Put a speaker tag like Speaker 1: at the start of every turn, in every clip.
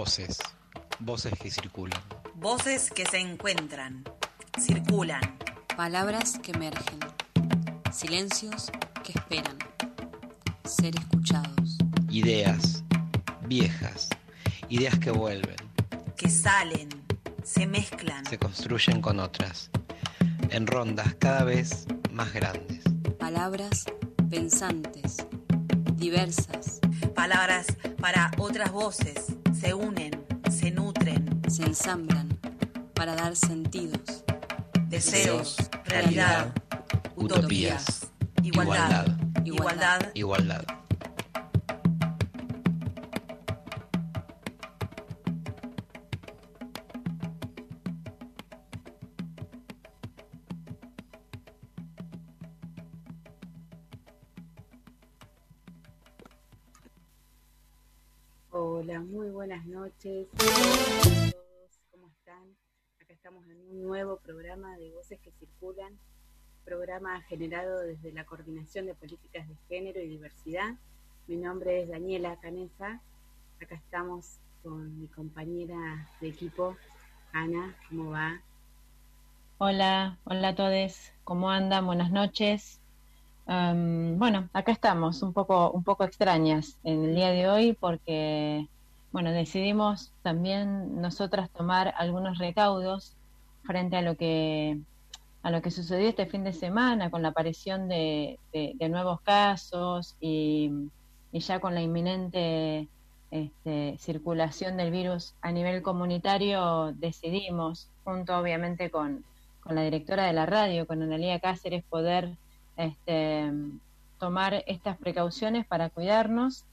Speaker 1: Voces, voces que circulan.
Speaker 2: Voces que se encuentran, circulan.
Speaker 3: Palabras que emergen. Silencios que esperan. Ser escuchados.
Speaker 1: Ideas viejas, ideas que vuelven.
Speaker 2: Que salen, se mezclan.
Speaker 1: Se construyen con otras, en rondas cada vez más grandes.
Speaker 3: Palabras pensantes, diversas.
Speaker 2: Palabras para otras voces se unen, se nutren.
Speaker 3: Se ensamblan para dar sentidos.
Speaker 2: Deseos, realidad, utopías, igualdad, igualdad,
Speaker 1: igualdad.
Speaker 4: Generado desde la Coordinación de Políticas de Género y Diversidad. Mi nombre es Daniela Canesa. Acá estamos con mi compañera de equipo, Ana. ¿Cómo va?
Speaker 5: Hola, hola a todos. ¿Cómo andan? Buenas noches. Um, bueno, acá estamos, un poco, un poco extrañas en el día de hoy porque, bueno, decidimos también nosotras tomar algunos recaudos frente a lo que a lo que sucedió este fin de semana con la aparición de, nuevos casos y, y, ya con la inminente este, circulación del virus a nivel comunitario, decidimos, junto obviamente con, con la directora de la radio, con Analia Cáceres, poder este, tomar estas precauciones para cuidarnos.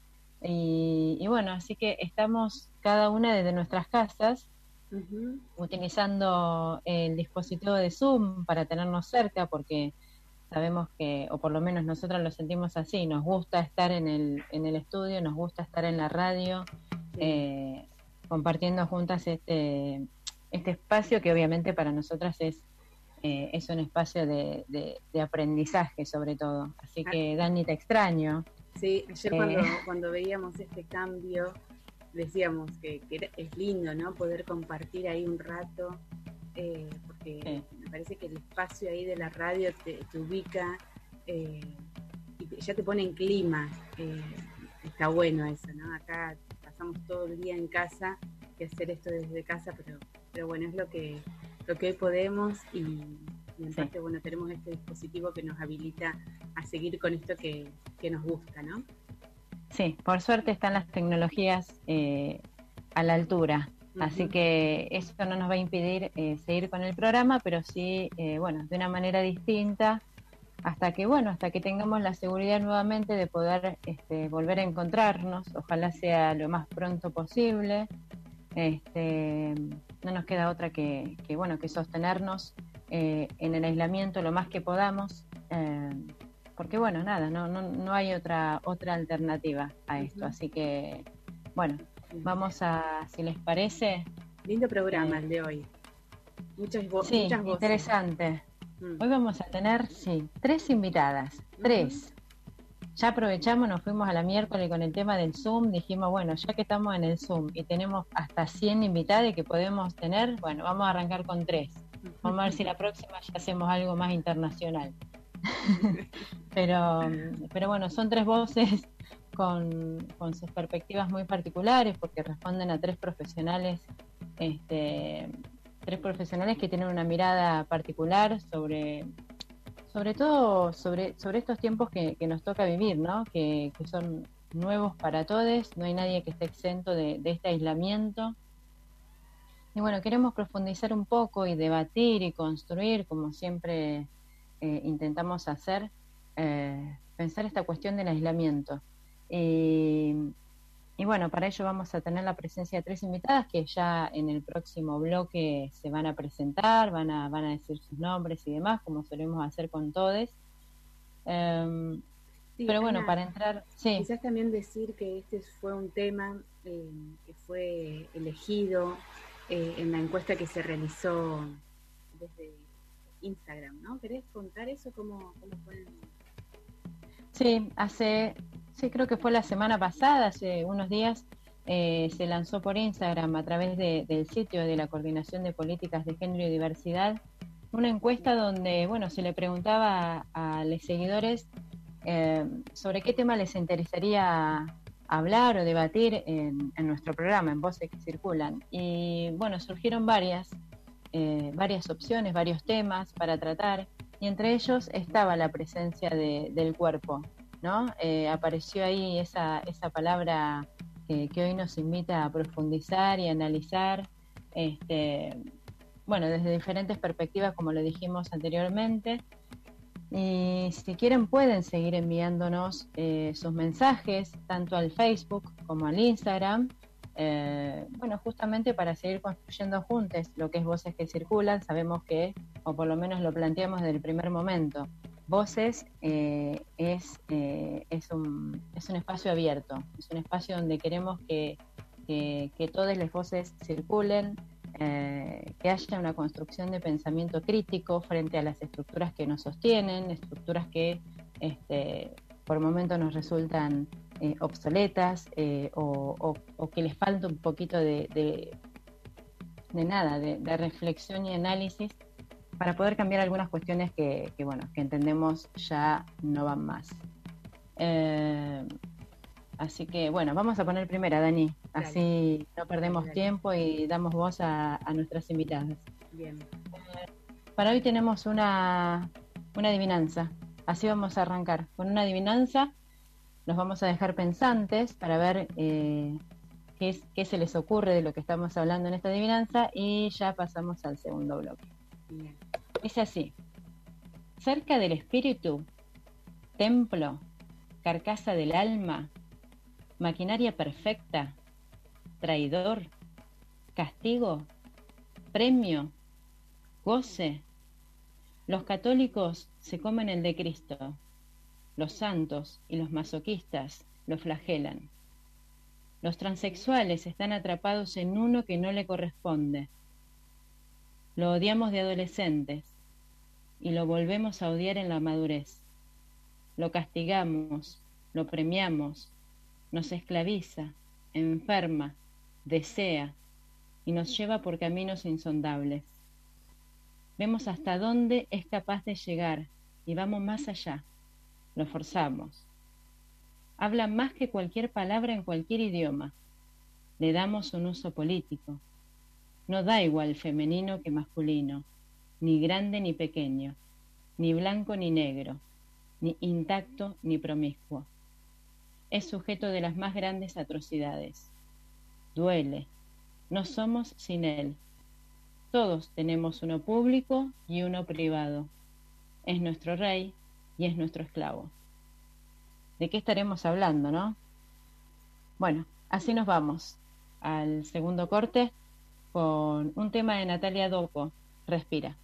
Speaker 5: Y, y, bueno, así que estamos cada una desde nuestras casas uh -huh. utilizando el dispositivo de Zoom para tenernos cerca porque sabemos que, o por lo menos nosotros lo sentimos así, nos gusta estar en el, en el estudio, nos gusta estar en la radio, sí. eh, compartiendo juntas este, este espacio que obviamente para nosotras es eh, es un espacio de, de, de, aprendizaje sobre todo. Así que Dani, te extraño.
Speaker 4: Sí, ayer eh... cuando, cuando veíamos este cambio decíamos que, que es lindo, ¿no? Poder compartir ahí un rato, eh, porque sí. me parece que el espacio ahí de la radio te, te ubica eh, y te, ya te pone en clima. Eh, está bueno eso, ¿no? Acá pasamos todo el día en casa y hacer esto desde casa, pero, pero bueno, es lo que lo que hoy podemos y, y en sí. parte, bueno, tenemos este dispositivo que nos habilita a seguir con esto que, que nos gusta, ¿no?
Speaker 5: Sí, por suerte están las tecnologías eh, a la altura, uh -huh. así que eso no nos va a impedir eh, seguir con el programa, pero sí, eh, bueno, de una manera distinta, hasta que, bueno, hasta que tengamos la seguridad nuevamente de poder este, volver a encontrarnos, ojalá sea lo más pronto posible. Este, no nos queda otra que, que bueno, que sostenernos eh, en el aislamiento lo más que podamos, eh, porque bueno, nada, no, no, no hay otra, otra alternativa a esto, uh -huh. así que bueno, vamos a, si les parece.
Speaker 4: Lindo programa eh, el de hoy. Muchas, vo
Speaker 5: sí,
Speaker 4: muchas voces.
Speaker 5: interesante. Mm. Hoy vamos a tener, sí, tres invitadas, uh -huh. tres ya aprovechamos, nos fuimos a la miércoles con el tema del Zoom, dijimos, bueno, ya que estamos en el Zoom y tenemos hasta 100 invitados que podemos tener, bueno, vamos a arrancar con tres. Vamos a ver si la próxima ya hacemos algo más internacional. pero, pero bueno, son tres voces con, con, sus perspectivas muy particulares porque responden a tres profesionales, este, tres profesionales que tienen una mirada particular sobre sobre todo sobre, sobre estos tiempos que, que nos toca vivir, ¿no? Que, que, son nuevos para todos, no hay nadie que esté exento de, de, este aislamiento. Y bueno, queremos profundizar un poco y debatir y construir, como siempre eh, intentamos hacer, eh, pensar esta cuestión del aislamiento. Y, y bueno, para ello vamos a tener la presencia de tres invitadas que ya en el próximo bloque se van a presentar, van a, van a decir sus nombres y demás, como solemos hacer con todos. Um, sí, pero bueno, Ana, para entrar...
Speaker 4: Sí. Quizás también decir que este fue un tema eh, que fue elegido eh, en la encuesta que se realizó desde Instagram, ¿no? ¿Querés contar eso? ¿Cómo, cómo fue el...
Speaker 5: Sí, hace sí, creo que fue la semana pasada, hace unos días, eh, se lanzó por Instagram a través del sitio de la Coordinación de Políticas de Género y Diversidad una encuesta donde, bueno, se le preguntaba a, los seguidores eh, sobre qué tema les interesaría hablar o debatir en, nuestro programa, en Voces que Circulan. Y bueno, surgieron varias, eh, varias opciones, varios temas para tratar, y entre ellos estaba la presencia del cuerpo, ¿no? apareció ahí esa, esa palabra que hoy nos invita a profundizar y analizar, este, bueno, desde diferentes perspectivas, como lo dijimos anteriormente. Y si quieren pueden seguir enviándonos eh, sus mensajes, tanto al Facebook como al Instagram, eh, bueno, justamente para seguir construyendo juntos lo que es Voces que Circulan, sabemos que, o por lo menos lo planteamos desde el primer momento, Voces eh, es, eh, es, un, es un espacio abierto, es un espacio donde queremos que, que, todas las voces circulen, que haya una construcción de pensamiento crítico frente a las estructuras que nos sostienen, estructuras que este, por momentos nos resultan obsoletas o, que les falta un poquito de, de, nada, de, de reflexión y análisis para poder cambiar algunas cuestiones que, bueno, que entendemos ya no van más. Eh, así que bueno, vamos a poner primera, Dani, así no perdemos tiempo y damos voz a, nuestras invitadas. Bien. para hoy tenemos una, una adivinanza, así vamos a arrancar. Con una adivinanza nos vamos a dejar pensantes para ver eh, qué, qué se les ocurre de lo que estamos hablando en esta adivinanza y ya pasamos al segundo bloque. Es así. Cerca del espíritu, templo, carcasa del alma, maquinaria perfecta, traidor, castigo, premio, goce. Los católicos se comen el de Cristo. Los santos y los masoquistas lo flagelan. Los transexuales están atrapados en uno que no le corresponde lo odiamos de adolescentes y lo volvemos a odiar en la madurez. Lo castigamos, lo premiamos, nos esclaviza, enferma, desea y nos lleva por caminos insondables. Vemos hasta dónde es capaz de llegar y vamos más allá. Lo forzamos. Habla más que cualquier palabra en cualquier idioma. Le damos un uso político, no da igual femenino que masculino, ni grande ni pequeño, ni blanco ni negro, ni intacto ni promiscuo. Es sujeto de las más grandes atrocidades. Duele. No somos sin él. Todos tenemos uno público y uno privado. Es nuestro rey y es nuestro esclavo. ¿De qué estaremos hablando, no? Bueno, así nos vamos al segundo corte con un tema de Natalia Dopo, Respira.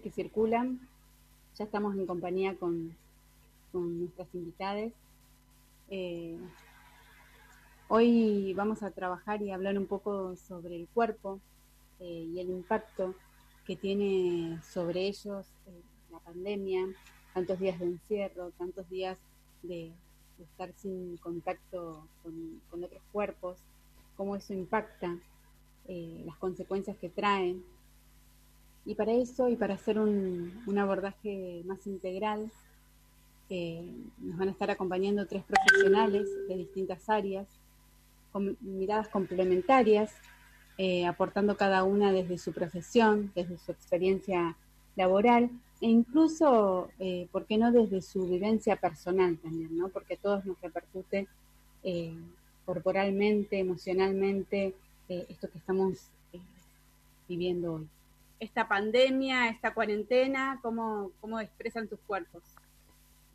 Speaker 4: Que circulan. Ya estamos en compañía con, nuestras invitadas. Eh, hoy vamos a trabajar y hablar un poco sobre el cuerpo eh, y el impacto que tiene sobre ellos eh, la pandemia, tantos días de encierro, tantos días de, estar sin contacto con, otros cuerpos, cómo eso impacta, las consecuencias que traen. Y para eso y para hacer un, abordaje más integral, eh, nos van a estar acompañando tres profesionales de distintas áreas, con miradas complementarias, eh, aportando cada una desde su profesión, desde su experiencia laboral e incluso, eh, ¿por qué no desde su vivencia personal también, ¿no? Porque todos nos repercute eh, corporalmente, emocionalmente, eh, esto que estamos viviendo hoy. Esta pandemia, esta cuarentena, ¿cómo, cómo expresan tus cuerpos?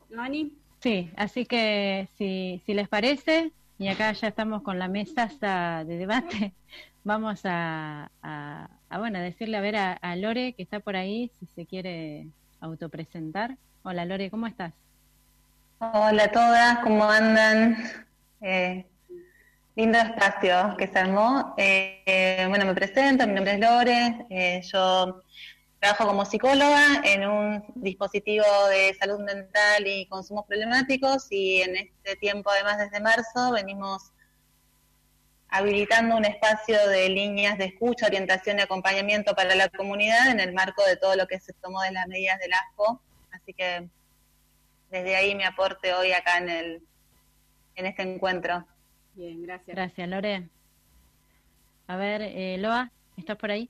Speaker 4: ¿Mani?
Speaker 5: Sí, así que si, si les parece, y acá ya estamos con la mesa de debate, vamos a, bueno, decirle a ver a, Lore que está por ahí, si se quiere autopresentar. Hola Lore, ¿cómo estás?
Speaker 6: Hola a todas, ¿cómo andan? Eh, lindo espacio que se armó. Eh, bueno, me presento, mi nombre es Lore, eh, yo trabajo como psicóloga en un dispositivo de salud mental y consumos problemáticos y en este tiempo, además desde marzo, venimos habilitando un espacio de líneas de escucha, orientación y acompañamiento para la comunidad en el marco de todo lo que se tomó de las medidas del ASPO. Así que desde ahí mi aporte hoy acá en, el, en este encuentro.
Speaker 5: Bien, gracias. Gracias, Lore. A ver, eh, Loa, ¿estás por ahí?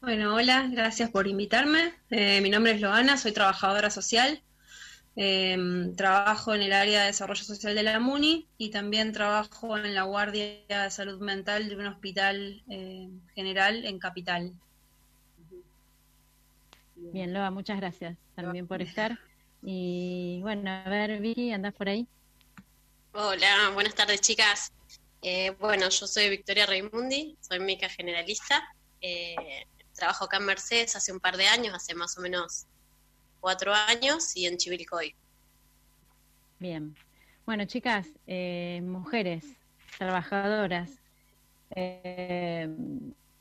Speaker 7: Bueno, hola, gracias por invitarme. Eh, mi nombre es Loana, soy trabajadora social. Em, trabajo en el área de desarrollo social de la MUNI y también trabajo en la Guardia de Salud Mental de un hospital em, general en Capital.
Speaker 5: Bien, Loa, muchas gracias también por estar. Y bueno, a ver, Vicky, ¿andás por ahí?
Speaker 8: Hola, buenas tardes, chicas. Eh, bueno, yo soy Victoria Raimundi, soy médica generalista. Eh, trabajo acá en Mercedes hace un par de años, hace más o menos cuatro años y en Chivilcoy.
Speaker 5: Bien. Bueno, chicas, eh, mujeres, trabajadoras, eh,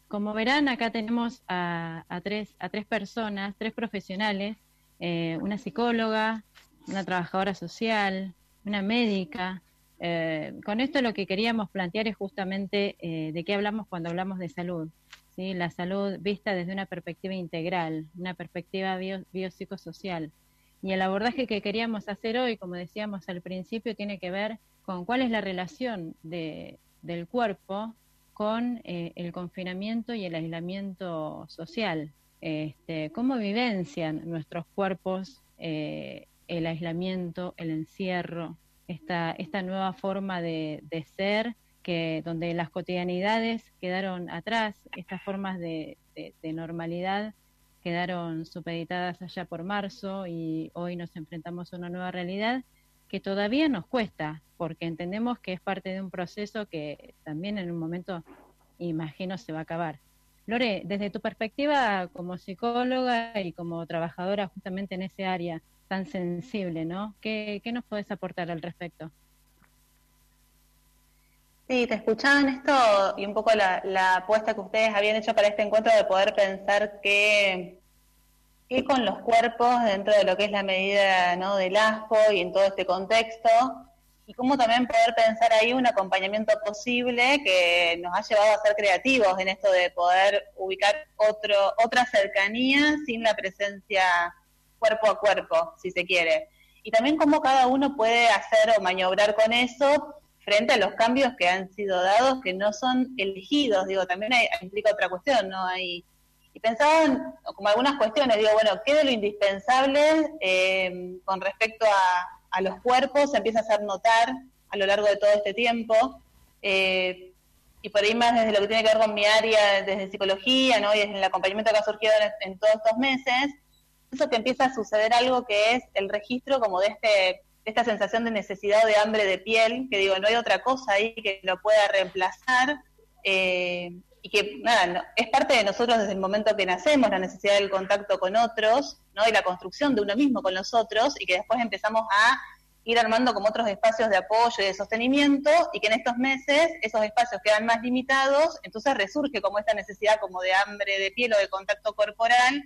Speaker 5: como verán, acá tenemos a, tres, a tres personas, tres profesionales, eh, una psicóloga, una trabajadora social, una médica. con esto lo que queríamos plantear es justamente de qué hablamos cuando hablamos de salud la salud vista desde una perspectiva integral, una perspectiva biopsicosocial. Y el abordaje que queríamos hacer hoy, como decíamos al principio, tiene que ver con cuál es la relación de, del cuerpo con eh, el confinamiento y el aislamiento social. Este, ¿Cómo vivencian nuestros cuerpos eh, el aislamiento, el encierro, esta, esta nueva forma de, de ser donde las cotidianidades quedaron atrás, estas formas de, normalidad quedaron supeditadas allá por marzo y hoy nos enfrentamos a una nueva realidad que todavía nos cuesta, porque entendemos que es parte de un proceso que también en un momento, imagino, se va a acabar. Lore, desde tu perspectiva como psicóloga y como trabajadora justamente en ese área tan sensible, ¿no? ¿Qué, qué nos puedes aportar al respecto?
Speaker 6: Sí, te escuchaba en esto y un poco la, apuesta que ustedes habían hecho para este encuentro de poder pensar que, con los cuerpos dentro de lo que es la medida ¿no? del ASPO y en todo este contexto, y cómo también poder pensar ahí un acompañamiento posible que nos ha llevado a ser creativos en esto de poder ubicar otro, otra cercanía sin la presencia cuerpo a cuerpo, si se quiere. Y también cómo cada uno puede hacer o maniobrar con eso frente a los cambios que han sido dados, que no son elegidos, digo, también hay, implica otra cuestión, ¿no? Hay, y pensaban como algunas cuestiones, digo, bueno, ¿qué de lo indispensable eh, con respecto a, los cuerpos se empieza a hacer notar a lo largo de todo este tiempo? Eh, y por ahí más desde lo que tiene que ver con mi área, desde psicología, ¿no? Y desde el acompañamiento que ha surgido en todos estos meses, eso que empieza a suceder algo que es el registro como de este esta sensación de necesidad de hambre de piel, que digo, no hay otra cosa ahí que lo pueda reemplazar, eh, y que nada, es parte de nosotros desde el momento que nacemos, la necesidad del contacto con otros, ¿no? y la construcción de uno mismo con los otros, y que después empezamos a ir armando como otros espacios de apoyo y de sostenimiento, y que en estos meses esos espacios quedan más limitados, entonces resurge como esta necesidad como de hambre de piel o de contacto corporal,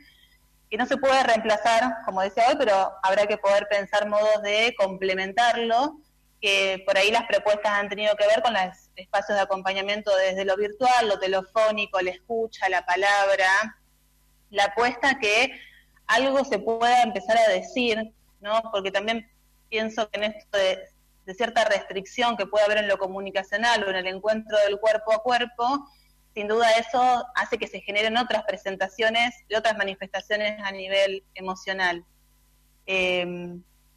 Speaker 6: que no se puede reemplazar, como decía hoy, pero habrá que poder pensar modos de complementarlo, que por ahí las propuestas han tenido que ver con los espacios de acompañamiento desde lo virtual, lo telefónico, la escucha, la palabra, la apuesta que algo se pueda empezar a decir, ¿no? Porque también pienso que en esto de, de cierta restricción que puede haber en lo comunicacional o en el encuentro del cuerpo a cuerpo, sin duda eso hace que se generen otras presentaciones y otras manifestaciones a nivel emocional. Eh,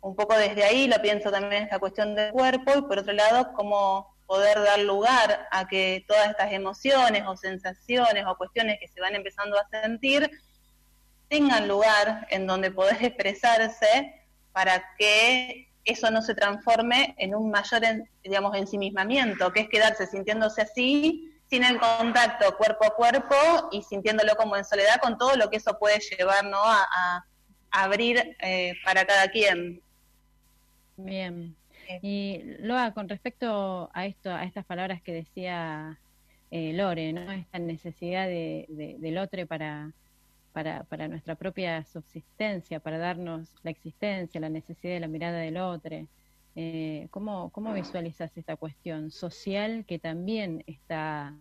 Speaker 6: un poco desde ahí lo pienso también esta cuestión del cuerpo y por otro lado cómo poder dar lugar a que todas estas emociones o sensaciones o cuestiones que se van empezando a sentir tengan lugar en donde poder expresarse para que eso no se transforme en un mayor, digamos, ensimismamiento, que es quedarse sintiéndose así sin el contacto cuerpo a cuerpo y sintiéndolo como en soledad con todo lo que eso puede llevar ¿no? a, abrir eh, para cada quien.
Speaker 5: Bien. Eh. Y Loa, con respecto a esto, a estas palabras que decía eh, Lore, ¿no? Esta necesidad de, del otro para, para, para nuestra propia subsistencia, para darnos la existencia, la necesidad de la mirada del otro. Eh, ¿cómo, ¿Cómo visualizas esta cuestión social que también está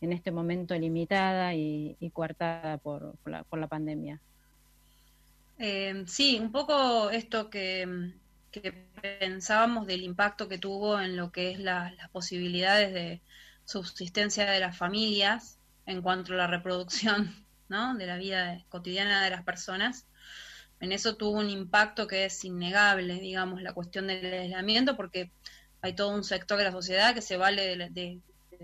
Speaker 5: en este momento limitada y, coartada por, la, por la pandemia?
Speaker 7: Eh, sí, un poco esto que, pensábamos del impacto que tuvo en lo que es las posibilidades de subsistencia de las familias en cuanto a la reproducción ¿no? de la vida cotidiana de las personas en eso tuvo un impacto que es innegable, digamos, la cuestión del aislamiento, porque hay todo un sector de la sociedad que se vale de,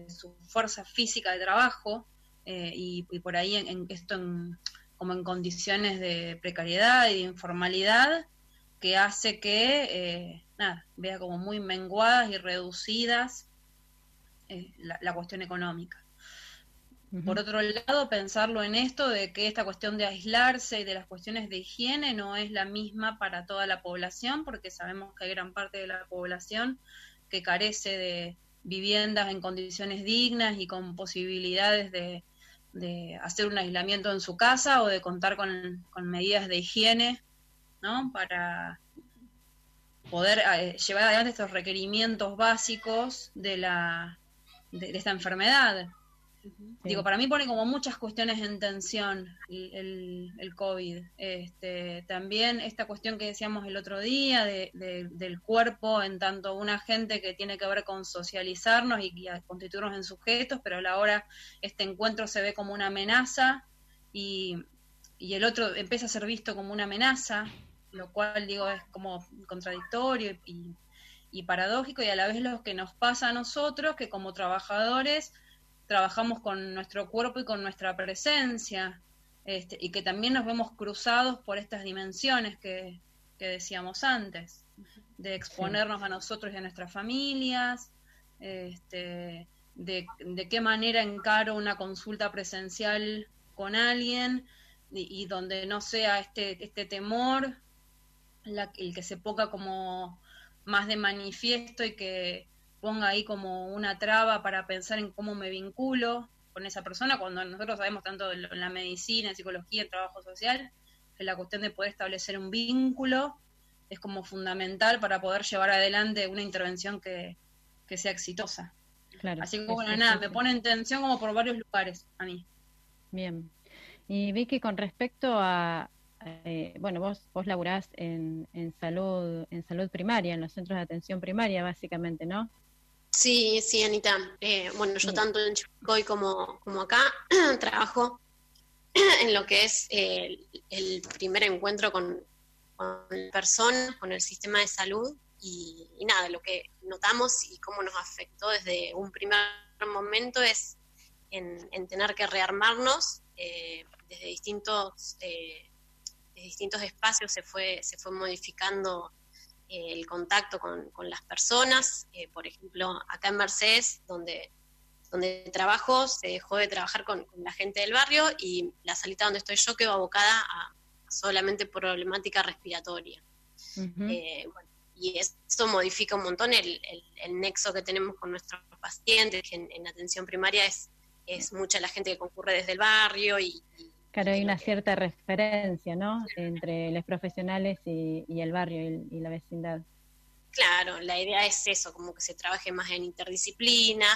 Speaker 7: su fuerza física de trabajo eh, y, por ahí en, esto como en condiciones de precariedad y de informalidad que hace que eh, nada, vea como muy menguadas y reducidas eh, la cuestión económica. Por otro lado, pensarlo en esto de que esta cuestión de aislarse y de las cuestiones de higiene no es la misma para toda la población, porque sabemos que hay gran parte de la población que carece de viviendas en condiciones dignas y con posibilidades de, hacer un aislamiento en su casa o de contar con, medidas de higiene, ¿no? Para poder eh, llevar adelante estos requerimientos básicos de, la, de esta enfermedad. Digo, para mí pone como muchas cuestiones en tensión el, el, COVID. Este, también esta cuestión que decíamos el otro día de, del cuerpo en tanto una gente que tiene que ver con socializarnos y, constituirnos en sujetos, pero a la hora este encuentro se ve como una amenaza y, y el otro empieza a ser visto como una amenaza, lo cual digo es como contradictorio y, y paradójico y a la vez lo que nos pasa a nosotros que como trabajadores trabajamos con nuestro cuerpo y con nuestra presencia, este, y que también nos vemos cruzados por estas dimensiones que, decíamos antes, de exponernos a nosotros y a nuestras familias, este, de, qué manera encaro una consulta presencial con alguien y, donde no sea este, este temor el que se ponga como más de manifiesto y que ponga ahí como una traba para pensar en cómo me vinculo con esa persona, cuando nosotros sabemos tanto en la medicina, en psicología, en trabajo social, que la cuestión de poder establecer un vínculo es como fundamental para poder llevar adelante una intervención que, sea exitosa. Claro, Así que bueno, nada, me pone en tensión como por varios lugares a mí.
Speaker 5: Bien. Y vi que con respecto a, eh, bueno, vos, vos laburás en, en, salud, en salud primaria, en los centros de atención primaria, básicamente, ¿no?
Speaker 8: Sí, sí, Anita. Eh, bueno, yo tanto en Chicoy como, como acá trabajo en lo que es el primer encuentro con, con personas, con el sistema de salud y, nada, lo que notamos y cómo nos afectó desde un primer momento es en, tener que rearmarnos eh, desde distintos eh, distintos espacios se fue se fue modificando el contacto con, las personas, eh, por ejemplo, acá en Mercedes, donde donde trabajo se dejó de trabajar con, la gente del barrio y la salita donde estoy yo quedó abocada a solamente problemática respiratoria. Eh, y eso modifica un montón el, nexo que tenemos con nuestros pacientes, que en, atención primaria es, es mucha la gente que concurre desde el barrio y...
Speaker 5: claro, hay una cierta referencia, ¿no?, entre los profesionales y, el barrio y, la vecindad.
Speaker 8: Claro, la idea es eso, como que se trabaje más en interdisciplina,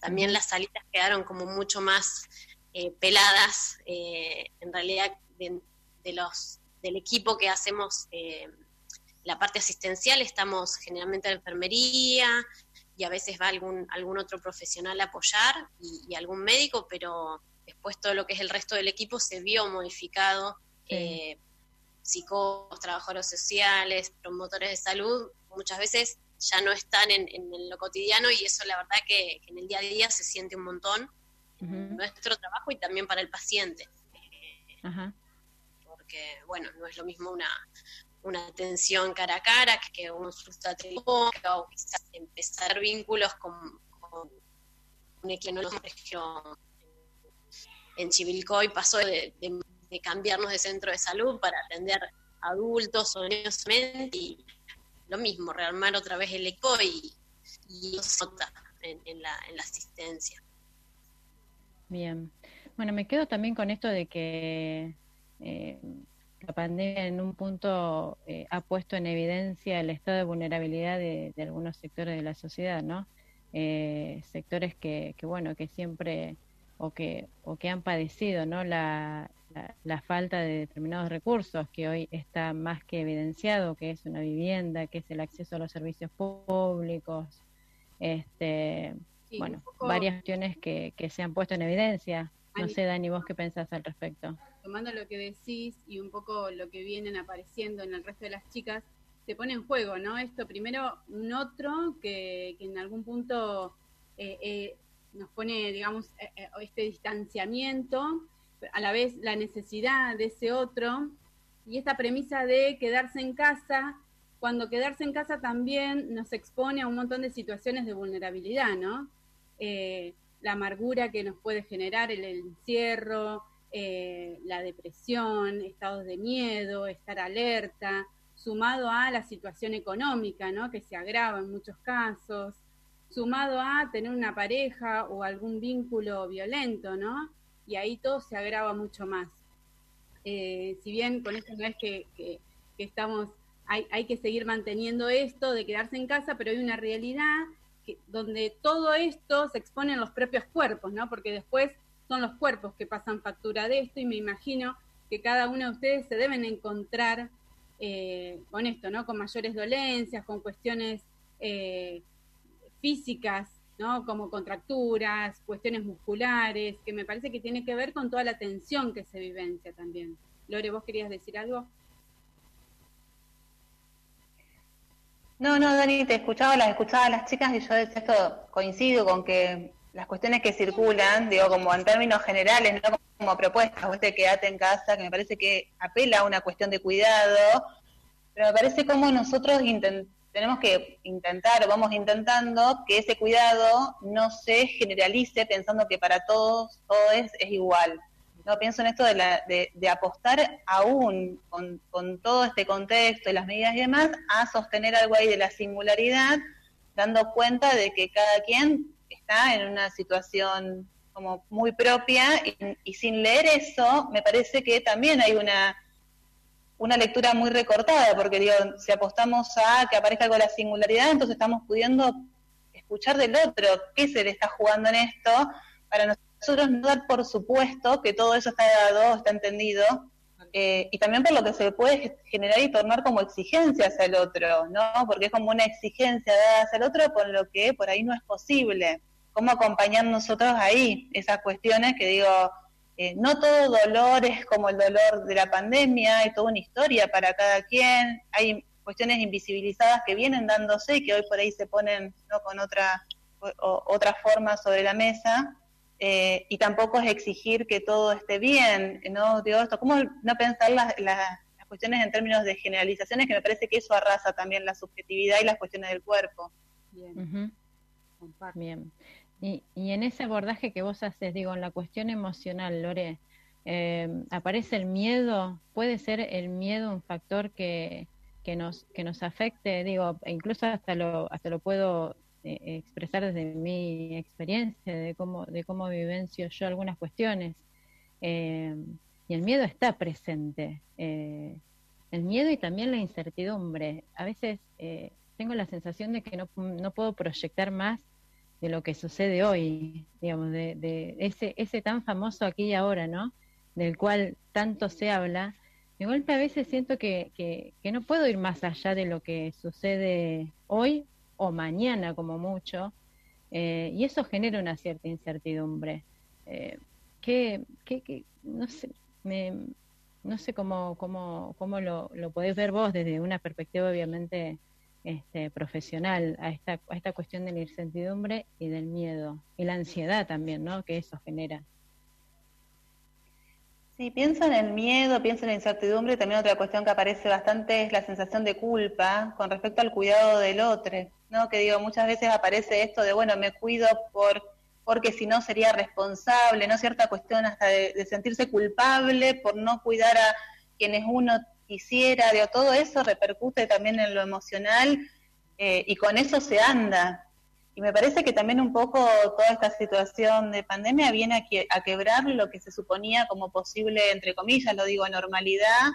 Speaker 8: también las salitas quedaron como mucho más eh, peladas, eh, en realidad, de, los del equipo que hacemos eh, la parte asistencial, estamos generalmente en enfermería y a veces va algún, algún otro profesional a apoyar y, algún médico, pero después todo lo que es el resto del equipo se vio modificado. psicólogos, trabajadores sociales, promotores de salud, muchas veces ya no están en, lo cotidiano y eso la verdad que, en el día a día se siente un montón en nuestro trabajo y también para el paciente. Porque, bueno, no es lo mismo una, una atención cara a cara que un telefónica o quizás empezar vínculos con, un equipo en Chivilcoy pasó de, cambiarnos de centro de salud para atender adultos o niños y lo mismo, rearmar otra vez el eco y, y en, la, en la asistencia.
Speaker 5: Bien. Bueno, me quedo también con esto de que eh, la pandemia en un punto eh, ha puesto en evidencia el estado de vulnerabilidad de, algunos sectores de la sociedad, ¿no? Eh, sectores que, que, bueno, que siempre o que, o que han padecido, ¿no? La, la, falta de determinados recursos que hoy está más que evidenciado, que es una vivienda, que es el acceso a los servicios públicos, este, bueno, varias cuestiones que, que se han puesto en evidencia. No sé, Dani, vos qué pensás al respecto.
Speaker 4: Tomando lo que decís y un poco lo que vienen apareciendo en el resto de las chicas, se pone en juego, ¿no? Esto primero, un otro que, que en algún punto eh, eh, nos pone, digamos, eh, este distanciamiento a la vez la necesidad de ese otro y esta premisa de quedarse en casa, cuando quedarse en casa también nos expone a un montón de situaciones de vulnerabilidad, ¿no? Eh, la amargura que nos puede generar el, encierro, eh, la depresión, estados de miedo, estar alerta, sumado a la situación económica, ¿no? Que se agrava en muchos casos, sumado a tener una pareja o algún vínculo violento, ¿no? y ahí todo se agrava mucho más. Eh, si bien con esto no es que, estamos, hay, hay, que seguir manteniendo esto de quedarse en casa, pero hay una realidad donde todo esto se expone en los propios cuerpos, ¿no? Porque después son los cuerpos que pasan factura de esto y me imagino que cada uno de ustedes se deben encontrar eh, con esto, ¿no? Con mayores dolencias, con cuestiones eh, físicas ¿no? Como contracturas, cuestiones musculares, que me parece que tiene que ver con toda la tensión que se vivencia también. Lore, ¿vos querías decir algo?
Speaker 6: No, no, Dani, te escuchaba, las escuchaba a las chicas y yo decía esto, coincido con que las cuestiones que circulan, digo, como en términos generales, no como propuestas, o este quédate en casa, que me parece que apela a una cuestión de cuidado, pero me parece como nosotros intentamos tenemos que intentar, o vamos intentando, que ese cuidado no se generalice pensando que para todos todo es, igual. No pienso en esto de, la, de, apostar aún con, con, todo este contexto y las medidas y demás a sostener algo ahí de la singularidad, dando cuenta de que cada quien está en una situación como muy propia y sin leer eso me parece que también hay una una lectura muy recortada, porque digo, si apostamos a que aparezca algo la singularidad, entonces estamos pudiendo escuchar del otro qué se le está jugando en esto, para nosotros no dar por supuesto que todo eso está dado, está entendido, eh, y también por lo que se puede generar y tornar como exigencia hacia el otro, ¿no? Porque es como una exigencia dada hacia el otro con lo que por ahí no es posible. ¿Cómo acompañar nosotros ahí esas cuestiones que digo, eh, no todo dolor es como el dolor de la pandemia, hay toda una historia para cada quien, hay cuestiones invisibilizadas que vienen dándose y que hoy por ahí se ponen ¿no? con otra, otra forma sobre la mesa, eh, y tampoco es exigir que todo esté bien, ¿no? Digo esto, ¿cómo no pensar las, las, cuestiones en términos de generalizaciones? Que me parece que eso arrasa también la subjetividad y las cuestiones del cuerpo.
Speaker 5: Bien. Bien. Y, y, en ese abordaje que vos haces, digo, en la cuestión emocional, Lore, eh, aparece el miedo, puede ser el miedo un factor que, que, nos, que nos afecte, digo, e incluso hasta lo, hasta lo puedo eh, expresar desde mi experiencia, de cómo, de cómo vivencio yo algunas cuestiones. Eh, y el miedo está presente. el miedo y también la incertidumbre. A veces tengo la sensación de que no, no puedo proyectar más de lo que sucede hoy, digamos, de, ese, ese tan famoso aquí y ahora, ¿no? Del cual tanto se habla. De golpe a veces siento que, que, no puedo ir más allá de lo que sucede hoy o mañana como mucho, eh, y eso genera una cierta incertidumbre. Eh, que, que, no sé, me, no sé cómo, cómo, cómo lo, lo podés ver vos desde una perspectiva obviamente este, profesional a esta, a esta cuestión de la incertidumbre y del miedo y la ansiedad también, ¿no? Que eso genera.
Speaker 6: Sí, pienso en el miedo, pienso en la incertidumbre también otra cuestión que aparece bastante es la sensación de culpa con respecto al cuidado del otro, ¿no? Que digo, muchas veces aparece esto de, bueno, me cuido por porque si no sería responsable, ¿no? Cierta cuestión hasta de, de sentirse culpable por no cuidar a quienes uno quisiera, digo, todo eso repercute también en lo emocional eh, y con eso se anda. Y me parece que también un poco toda esta situación de pandemia viene a, quebrar lo que se suponía como posible, entre comillas, lo digo, normalidad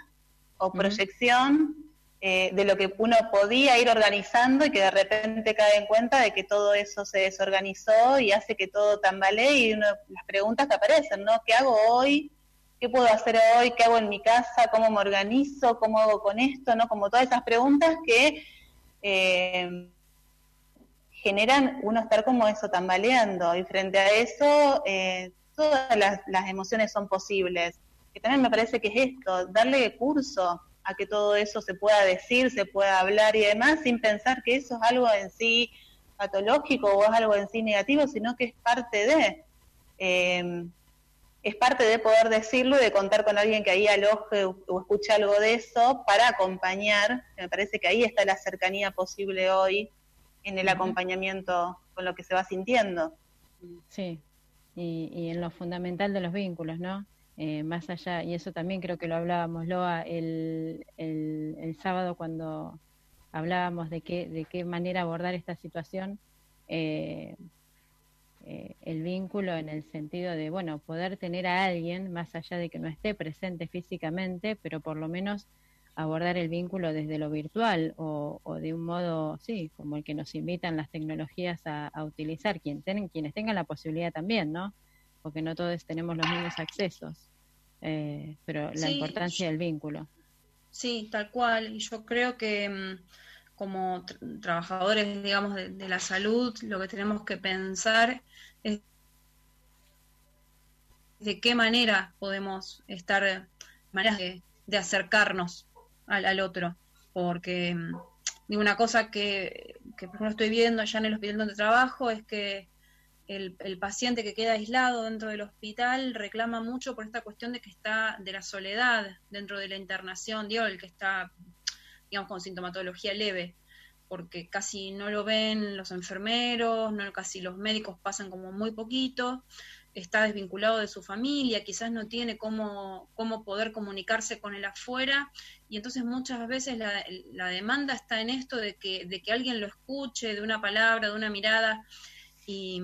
Speaker 6: o proyección eh, de lo que uno podía ir organizando y que de repente cae en cuenta de que todo eso se desorganizó y hace que todo tambalee y uno, las preguntas que aparecen, ¿no? ¿Qué hago hoy? ¿Qué puedo hacer hoy? ¿Qué hago en mi casa? ¿Cómo me organizo? ¿Cómo hago con esto? ¿no? Como todas esas preguntas que eh, generan uno estar como eso tambaleando. Y frente a eso, eh, todas las, emociones son posibles. Que también me parece que es esto, darle curso a que todo eso se pueda decir, se pueda hablar y demás, sin pensar que eso es algo en sí patológico o es algo en sí negativo, sino que es parte de. Eh, es parte de poder decirlo y de contar con alguien que ahí aloje o, escuche algo de eso para acompañar. Me parece que ahí está la cercanía posible hoy en el acompañamiento con lo que se va sintiendo.
Speaker 5: Sí, y, en lo fundamental de los vínculos, ¿no? Eh, más allá, y eso también creo que lo hablábamos, Loa, el, el, el sábado cuando hablábamos de qué, de qué manera abordar esta situación. Eh, eh, el vínculo en el sentido de, bueno, poder tener a alguien, más allá de que no esté presente físicamente, pero por lo menos abordar el vínculo desde lo virtual o, de un modo, sí, como el que nos invitan las tecnologías a, utilizar, quien quienes tengan la posibilidad también, ¿no? Porque no todos tenemos los mismos accesos, eh, pero la importancia del vínculo.
Speaker 7: Sí, tal cual. Y yo creo que mm, como trabajadores, digamos, de, la salud, lo que tenemos que pensar es de qué manera podemos estar, maneras de, acercarnos al, otro. Porque mm, digo, una cosa que, que por ejemplo estoy viendo allá en el hospital donde trabajo es que el, el, paciente que queda aislado dentro del hospital reclama mucho por esta cuestión de que está de la soledad dentro de la internación, digo, el que está digamos, con sintomatología leve, porque casi no lo ven los enfermeros, no casi los médicos pasan como muy poquito, está desvinculado de su familia, quizás no tiene cómo, cómo poder comunicarse con el afuera, y entonces muchas veces la, la demanda está en esto de que, de que alguien lo escuche, de una palabra, de una mirada, y,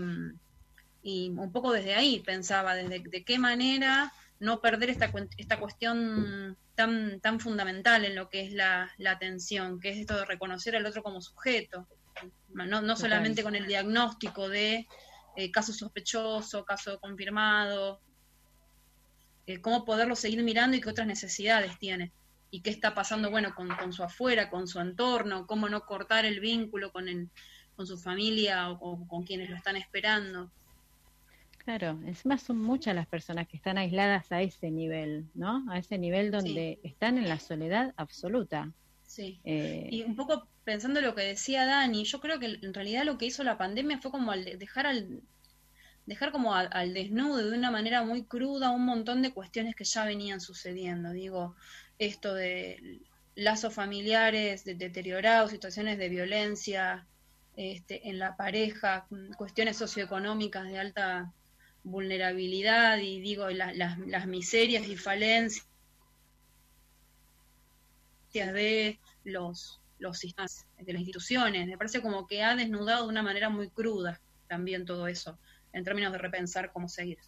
Speaker 7: y un poco desde ahí pensaba, desde de qué manera no perder esta, esta cuestión tan, tan fundamental en lo que es la, atención, que es esto de reconocer al otro como sujeto, no, no solamente con el diagnóstico de eh, caso sospechoso, caso confirmado, eh, cómo poderlo seguir mirando y qué otras necesidades tiene. Y qué está pasando, bueno, con, con, su afuera, con su entorno, cómo no cortar el vínculo con, el, con su familia o con quienes lo están esperando.
Speaker 5: Claro, encima son muchas las personas que están aisladas a ese nivel, ¿no? A ese nivel donde están en la soledad absoluta.
Speaker 7: Sí. Eh, y un poco pensando lo que decía Dani, yo creo que en realidad lo que hizo la pandemia fue como dejar al dejar como al, desnudo de una manera muy cruda un montón de cuestiones que ya venían sucediendo. Digo, esto de lazos familiares deteriorados, situaciones de violencia, este, en la pareja, cuestiones socioeconómicas de alta vulnerabilidad y digo las, las miserias y falencias de los, los sistemas, de las instituciones. Me parece como que ha desnudado de una manera muy cruda también todo eso, en términos de repensar cómo seguir.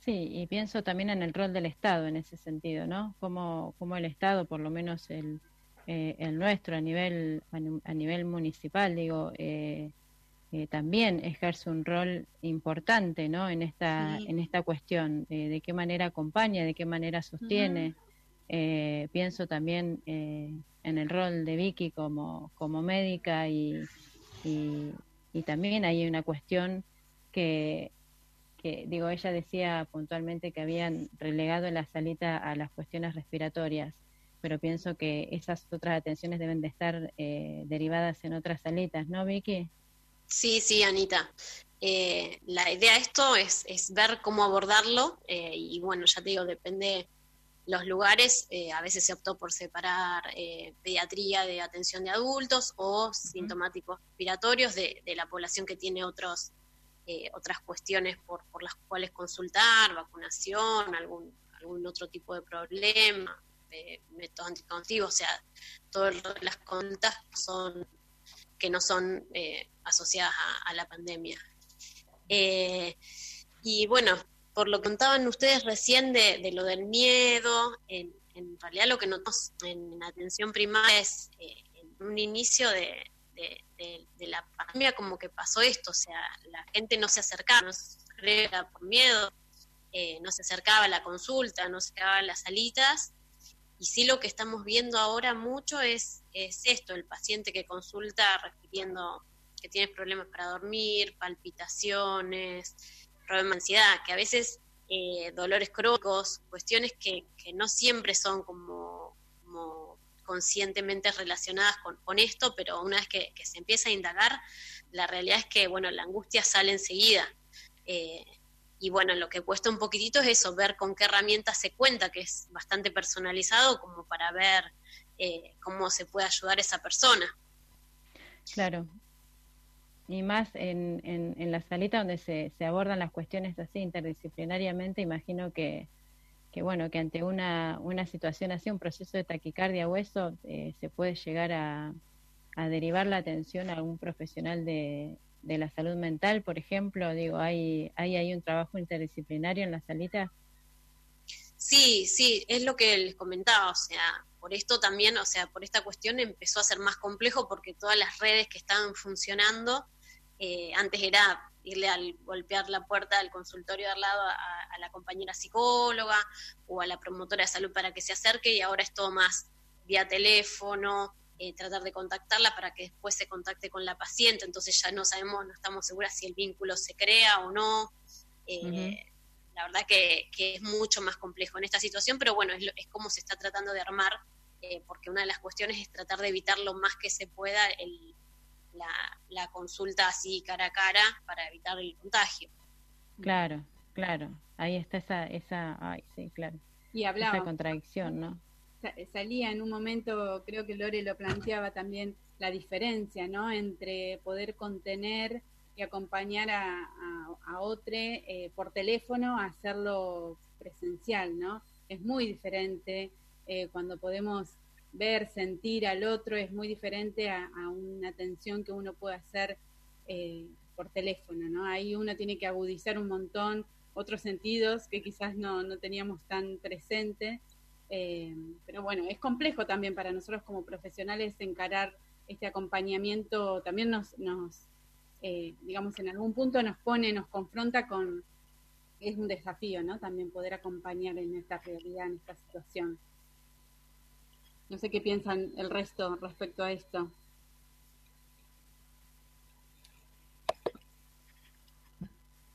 Speaker 5: Sí, y pienso también en el rol del Estado en ese sentido, ¿no? Como, como el Estado, por lo menos el, eh, el nuestro a nivel, a nivel municipal, digo, eh, eh, también ejerce un rol importante, ¿no? En esta, en esta cuestión, de qué manera acompaña, de qué manera sostiene. pienso también en el rol de Vicky como, como médica y, y, y también hay una cuestión que que, digo, ella decía puntualmente que habían relegado la salita a las cuestiones respiratorias, pero pienso que esas otras atenciones deben de estar eh, derivadas en otras salitas, ¿no, Vicky?
Speaker 8: Sí, sí, Anita. Eh, la idea de esto es, es ver cómo abordarlo eh, y bueno, ya te digo, depende los lugares, a veces se optó por separar pediatría de atención de adultos o sintomáticos respiratorios de, de la población que tiene otros eh, otras cuestiones por, por las cuales consultar, vacunación, algún, algún otro tipo de problema, métodos anticonceptivos, o sea, todas las consultas son, que no son eh, asociadas a, la pandemia. Eh, y bueno, por lo que contaban ustedes recién de, lo del miedo, en, realidad lo que notamos en, atención primaria es en un inicio de, de, la pandemia como que pasó esto, o sea, la gente no se acercaba, no se por miedo, eh, no se acercaba a la consulta, no se acercaba las salitas, y sí lo que estamos viendo ahora mucho es, es esto, el paciente que consulta refiriendo que tiene problemas para dormir, palpitaciones, problemas de ansiedad, que a veces eh, dolores crónicos, cuestiones que, que no siempre son como, conscientemente relacionadas con, con esto, pero una vez que, se empieza a indagar, la realidad es que, bueno, la angustia sale enseguida. Eh, y bueno, lo que cuesta un poquitito es eso, ver con qué herramientas se cuenta, que es bastante personalizado como para ver eh, cómo se puede ayudar a esa persona.
Speaker 5: Claro. Y más en, en, en la salita donde se, se abordan las cuestiones así interdisciplinariamente, imagino que, que bueno, que ante una, una situación así, un proceso de taquicardia o eso, eh, se puede llegar a, derivar la atención a algún profesional de, de, la salud mental, por ejemplo, digo, ¿hay, hay, hay un trabajo interdisciplinario en la salita?
Speaker 8: Sí, sí, es lo que les comentaba, o sea, por esto también, o sea, por esta cuestión empezó a ser más complejo porque todas las redes que estaban funcionando, eh, antes era irle al golpear la puerta del consultorio de al lado a, la compañera psicóloga o a la promotora de salud para que se acerque y ahora es todo más vía teléfono, eh, tratar de contactarla para que después se contacte con la paciente, entonces ya no sabemos, no estamos seguras si el vínculo se crea o no. Eh, la verdad que, es mucho más complejo en esta situación, pero bueno, es, es como se está tratando de armar, eh, porque una de las cuestiones es tratar de evitar lo más que se pueda el, la, consulta así cara a cara para evitar el contagio.
Speaker 5: Claro, claro. Ahí está esa, esa, ay, sí, claro.
Speaker 4: Y hablaba.
Speaker 5: Esa contradicción, ¿no?
Speaker 4: Salía en un momento, creo que Lore lo planteaba también, la diferencia, ¿no? Entre poder contener y acompañar a, a, otro eh, por teléfono a hacerlo presencial, ¿no? Es muy diferente eh, cuando podemos ver, sentir al otro es muy diferente a, una atención que uno puede hacer eh, por teléfono, ¿no? Ahí uno tiene que agudizar un montón otros sentidos que quizás no, no teníamos tan presente, eh, pero bueno, es complejo también para nosotros como profesionales encarar este acompañamiento, también nos, nos eh, digamos, en algún punto nos pone, nos confronta con, es un desafío, ¿no? También poder acompañar en esta realidad, en esta situación. No sé qué piensan el resto respecto a esto.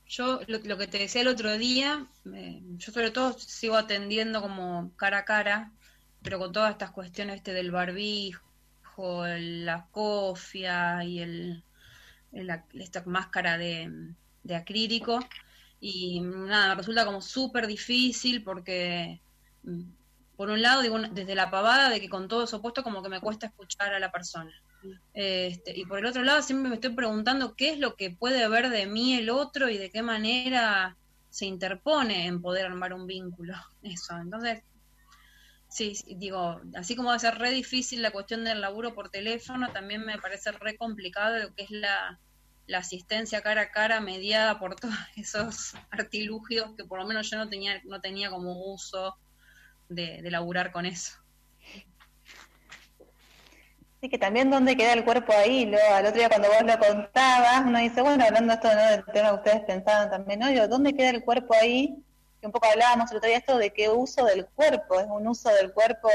Speaker 7: Yo lo, que te decía el otro día, yo sobre todo sigo atendiendo como cara a cara, pero con todas estas cuestiones este del barbijo, la cofia y el, esta máscara de, de acrílico. Y nada, resulta como súper difícil porque por un lado, digo, desde la pavada de que con todo eso puesto como que me cuesta escuchar a la persona. Este, y por el otro lado siempre me estoy preguntando qué es lo que puede ver de mí el otro y de qué manera se interpone en poder armar un vínculo. Eso, entonces, sí, digo, así como va a ser re difícil la cuestión del laburo por teléfono, también me parece re complicado lo que es la, asistencia cara a cara mediada por todos esos artilugios que por lo menos yo no tenía, no tenía como uso de, de laburar con eso.
Speaker 6: Sí, que también dónde queda el cuerpo ahí, lo, al otro día cuando vos lo contabas, uno dice, bueno, hablando esto ¿no? del tema que ustedes pensaban también, ¿no? Digo, ¿dónde queda el cuerpo ahí? Que un poco hablábamos el otro día esto de qué uso del cuerpo, es un uso del cuerpo,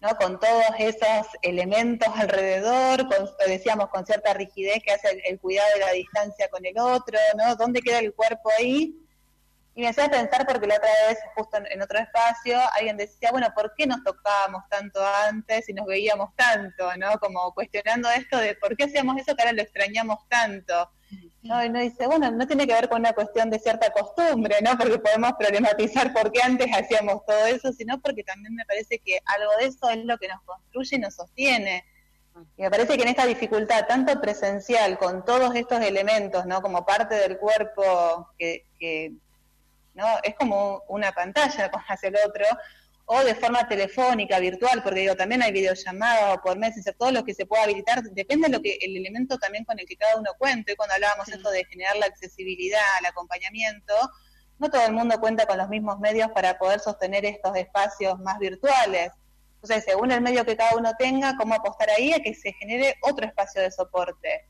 Speaker 6: ¿no? Con todos esos elementos alrededor, con, decíamos con cierta rigidez que hace el, el cuidado de la distancia con el otro, ¿no? ¿Dónde queda el cuerpo ahí? Y me hacía pensar porque la otra vez, justo en, otro espacio, alguien decía, bueno, ¿por qué nos tocábamos tanto antes y nos veíamos tanto? ¿no? Como cuestionando esto de por qué hacíamos eso que ahora lo extrañamos tanto. ¿no? Y uno dice, bueno, no tiene que ver con una cuestión de cierta costumbre, ¿no? Porque podemos problematizar por qué antes hacíamos todo eso, sino porque también me parece que algo de eso es lo que nos construye y nos sostiene. Y me parece que en esta dificultad, tanto presencial, con todos estos elementos, ¿no? Como parte del cuerpo que, que ¿no? Es como una pantalla hacia el otro, o de forma telefónica, virtual, porque digo, también hay videollamadas o por Messenger, todo lo que se pueda habilitar, depende de lo que el elemento también con el que cada uno cuente, cuando hablábamos esto de generar la accesibilidad, el acompañamiento, no todo el mundo cuenta con los mismos medios para poder sostener estos espacios más virtuales. Entonces, según el medio que cada uno tenga, cómo apostar ahí a que se genere otro espacio de soporte.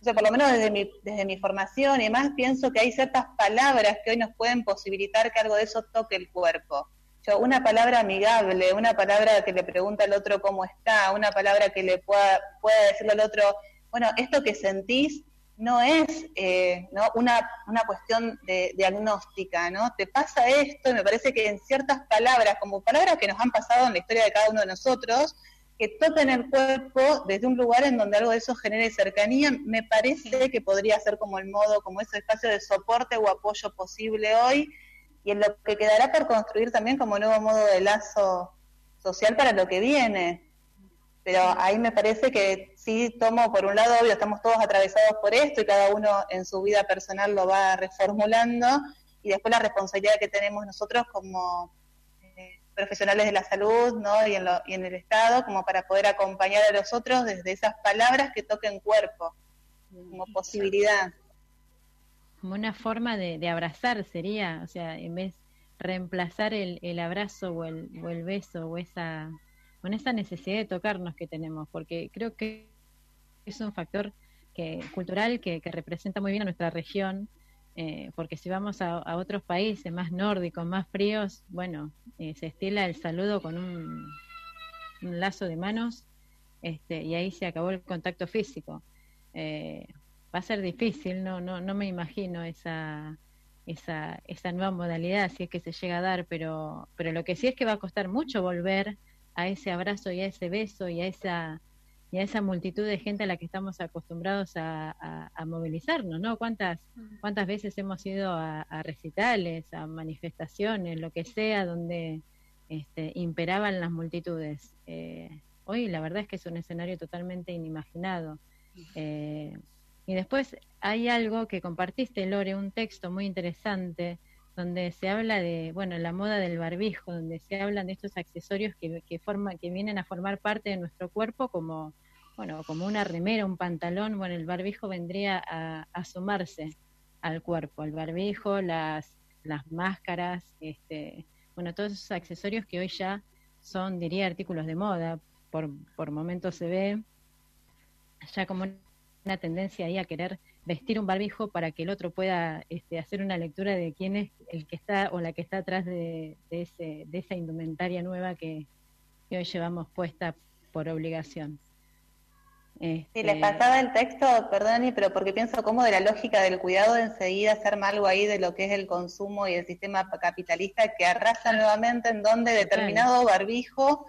Speaker 6: O sea, por lo menos desde mi, desde mi formación y demás, pienso que hay ciertas palabras que hoy nos pueden posibilitar que algo de eso toque el cuerpo. Yo, una palabra amigable, una palabra que le pregunta al otro cómo está, una palabra que le pueda, pueda decirle al otro, bueno, esto que sentís no es eh, ¿no? Una, una cuestión de, diagnóstica, ¿no? Te pasa esto y me parece que en ciertas palabras, como palabras que nos han pasado en la historia de cada uno de nosotros, que toquen el cuerpo desde un lugar en donde algo de eso genere cercanía, me parece que podría ser como el modo, como ese espacio de soporte o apoyo posible hoy, y en lo que quedará por construir también como nuevo modo de lazo social para lo que viene. Pero ahí me parece que sí tomo, por un lado, obvio, estamos todos atravesados por esto y cada uno en su vida personal lo va reformulando, y después la responsabilidad que tenemos nosotros como profesionales de la salud ¿no? y, en lo, y en el Estado, como para poder acompañar a los otros desde esas palabras que toquen cuerpo, como posibilidad.
Speaker 5: Como una forma de, abrazar sería, o sea, en vez reemplazar el, el abrazo o el, o el beso o esa, con esa necesidad de tocarnos que tenemos, porque creo que es un factor que, cultural que, que representa muy bien a nuestra región eh, porque si vamos a, otros países más nórdicos, más fríos, bueno, eh, se estila el saludo con un, lazo de manos este, y ahí se acabó el contacto físico. Eh, va a ser difícil, no, no, no me imagino esa, esa, esa nueva modalidad, si es que se llega a dar, pero, pero lo que sí es que va a costar mucho volver a ese abrazo y a ese beso y a esa y a esa multitud de gente a la que estamos acostumbrados a, movilizarnos, ¿no? ¿Cuántas, mm. cuántas veces hemos ido a, recitales, a manifestaciones, lo que sea, donde este, imperaban las multitudes? Eh, hoy la verdad es que es un escenario totalmente inimaginado. Eh, y después hay algo que compartiste, Lore, un texto muy interesante donde se habla de, bueno, la moda del barbijo, donde se hablan de estos accesorios que, que, que vienen a formar parte de nuestro cuerpo como, bueno, como una remera, un pantalón, bueno, el barbijo vendría a, a sumarse al cuerpo, el barbijo, las, las máscaras, este, bueno, todos esos accesorios que hoy ya son, diría, artículos de moda, por, por momentos se ve ya como una tendencia ahí a querer vestir un barbijo para que el otro pueda este, hacer una lectura de quién es el que está o la que está atrás de, ese, de esa indumentaria nueva que, hoy llevamos puesta por obligación.
Speaker 6: Este... Sí, les pasaba el texto, perdón, pero porque pienso como de la lógica del cuidado de enseguida hacer algo ahí de lo que es el consumo y el sistema capitalista que arrasa nuevamente en donde determinado barbijo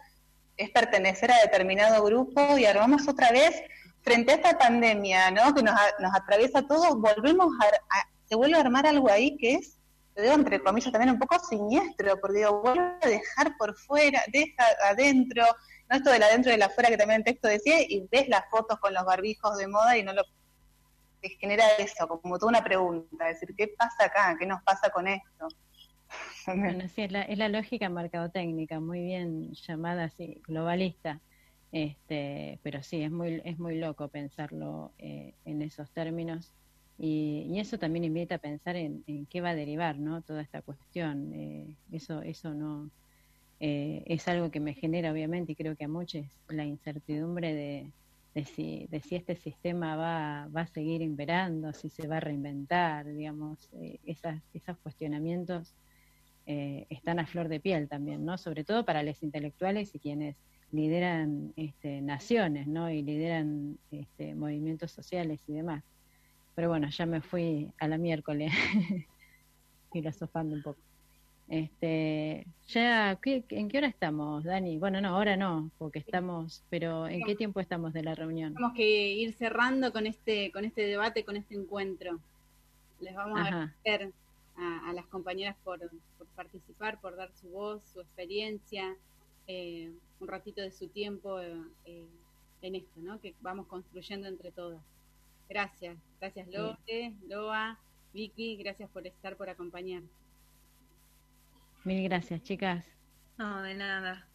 Speaker 6: es pertenecer a determinado grupo y armamos otra vez frente a esta pandemia, ¿no? Que nos, nos atraviesa a todos, volvemos a, se vuelve a armar algo ahí que es, lo digo entre comillas también un poco siniestro, porque digo, vuelve a dejar por fuera, deja adentro, no esto del adentro y del afuera que también el texto decía, y ves las fotos con los barbijos de moda y no lo te genera eso, como toda una pregunta, decir, ¿qué pasa acá? ¿Qué nos pasa con esto?
Speaker 5: Bueno, sí, es la, es la lógica mercadotécnica, muy bien llamada así, globalista. Este, pero sí, es muy, es muy loco pensarlo eh, en esos términos y, eso también invita a pensar en, en, qué va a derivar ¿no? toda esta cuestión. Eh, eso, eso no eh, es algo que me genera obviamente y creo que a muchos la incertidumbre de, de, si, de si este sistema va, va a seguir imperando, si se va a reinventar, digamos, eh, esas, esos cuestionamientos eh, están a flor de piel también, ¿no? Sobre todo para los intelectuales y quienes lideran este, naciones, ¿no? Y lideran este, movimientos sociales y demás. Pero bueno, ya me fui a la miércoles filosofando un poco. Este, ya, ¿qué, ¿en qué hora estamos, Dani? Bueno, no, ahora no, porque estamos, pero ¿en qué tiempo estamos de la reunión?
Speaker 4: Tenemos que ir cerrando con este, con este debate, con este encuentro. Les vamos Ajá. a agradecer a, a, las compañeras por, por, participar, por dar su voz, su experiencia, eh, un ratito de su tiempo eh, en esto, ¿no? Que vamos construyendo entre todas. Gracias, gracias Lote, Loa, Vicky, gracias por estar, por acompañar.
Speaker 5: Mil gracias, chicas.
Speaker 7: No, de nada.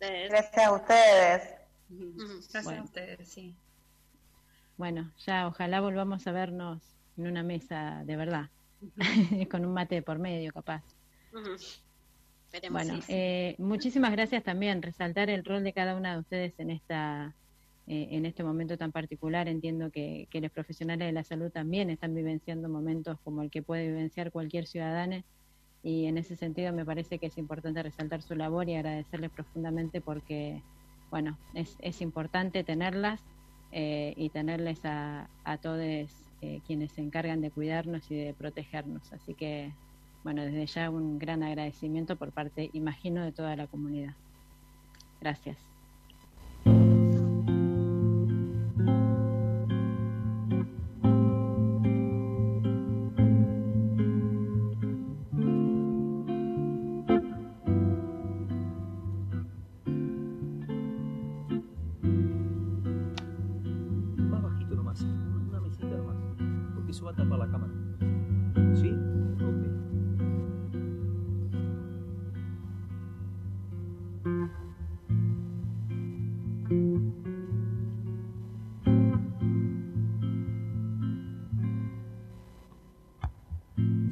Speaker 6: Gracias a ustedes.
Speaker 7: Gracias bueno. a ustedes, sí.
Speaker 5: Bueno, ya ojalá volvamos a vernos en una mesa de verdad, con un mate por medio, capaz.
Speaker 8: Uh -huh.
Speaker 5: Bueno, sí, sí. Eh, muchísimas gracias también. Resaltar el rol de cada una de ustedes en esta eh, en este momento tan particular. Entiendo que, que los profesionales de la salud también están vivenciando momentos como el que puede vivenciar cualquier ciudadano y en ese sentido me parece que es importante resaltar su labor y agradecerle profundamente porque, bueno, es, es importante tenerlas eh, y tenerles a, a todos eh, quienes se encargan de cuidarnos y de protegernos. Así que, bueno, desde ya un gran agradecimiento por parte, imagino, de toda la comunidad. Gracias.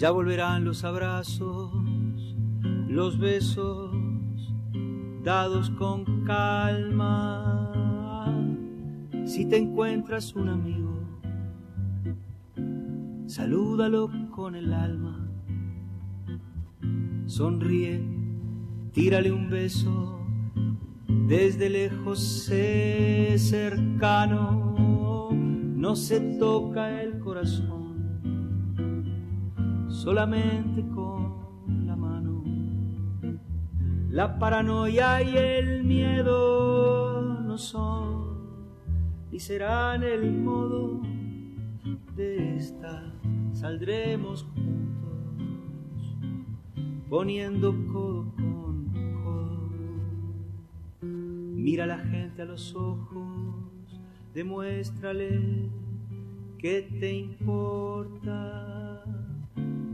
Speaker 9: Ya volverán los abrazos, los besos dados con calma. Si te encuentras un amigo, salúdalo con el alma. Sonríe, tírale un beso, desde lejos sé cercano, no se toca el corazón solamente con la mano. La paranoia y el miedo no son ni serán el modo de esta. Saldremos juntos, poniendo codo con codo. Mira a la gente a los ojos, demuéstrale que te importa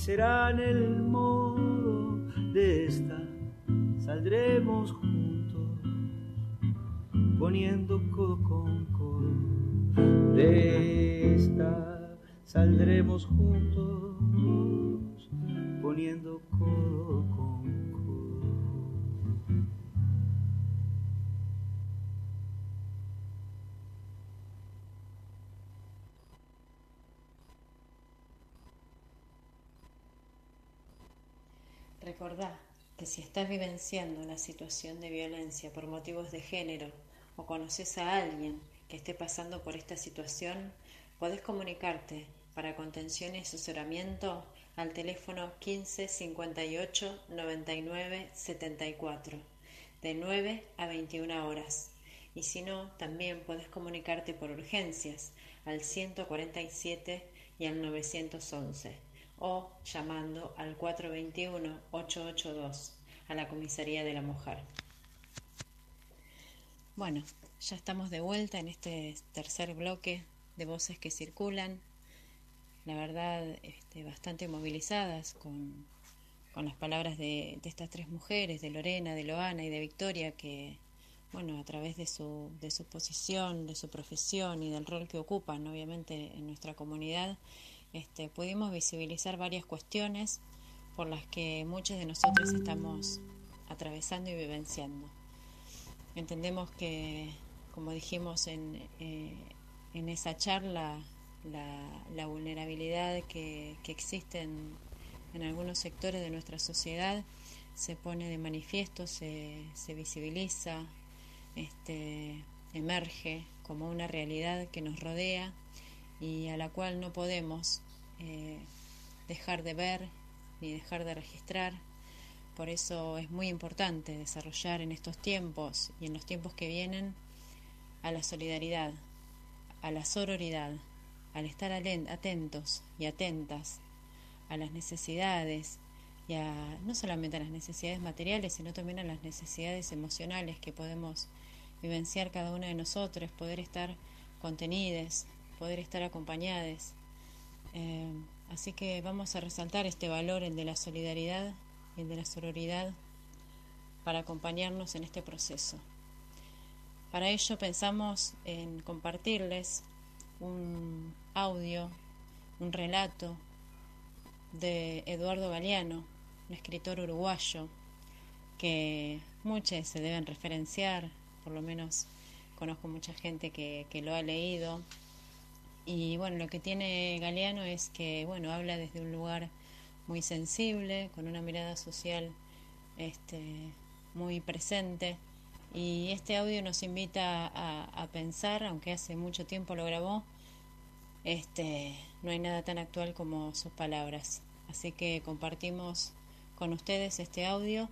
Speaker 9: serán el modo de esta. Saldremos juntos, poniendo codo con codo. De esta saldremos juntos, poniendo codo con codo.
Speaker 2: Recordá,
Speaker 5: que si estás vivenciando una situación de violencia por motivos de género o conoces a alguien que esté pasando por esta situación, podés comunicarte para contención y asesoramiento al teléfono 15 58 99 74 de 9 a 21 horas. Y si no, también puedes comunicarte por urgencias al 147 y al 911 o llamando al 421-882 a la Comisaría de la Mujer. Bueno, ya estamos de vuelta en este tercer bloque de voces que circulan, la verdad este, bastante movilizadas con, con las palabras de, de, estas tres mujeres, de Lorena, de Loana y de Victoria, que, bueno, a través de su, de su posición, de su profesión y del rol que ocupan, obviamente, en nuestra comunidad, este, pudimos visibilizar varias cuestiones por las que muchos de nosotros estamos atravesando y vivenciando. Entendemos que, como dijimos en, eh, en esa charla, la, vulnerabilidad que, existe en, en, algunos sectores de nuestra sociedad se pone de manifiesto, se, se visibiliza, este, emerge como una realidad que nos rodea y a la cual no podemos eh, dejar de ver ni dejar de registrar. Por eso es muy importante desarrollar en estos tiempos y en los tiempos que vienen a la solidaridad, a la sororidad, al estar atentos y atentas a las necesidades y a no solamente a las necesidades materiales, sino también a las necesidades emocionales que podemos vivenciar cada una de nosotros, poder estar contenidas, poder estar acompañadas. Eh, así que vamos a resaltar este valor, el de la solidaridad el de la sororidad, para acompañarnos en este proceso. Para ello pensamos en compartirles un audio, un relato de Eduardo Galeano, un escritor uruguayo que muchos se deben referenciar, por lo menos conozco mucha gente que lo ha leído y bueno, lo que tiene Galeano es que, bueno, habla desde un lugar muy sensible, con una mirada social este, muy presente. Y este audio nos invita a, pensar, aunque hace mucho tiempo lo grabó, este, no hay nada tan actual como sus palabras. Así que compartimos con ustedes este audio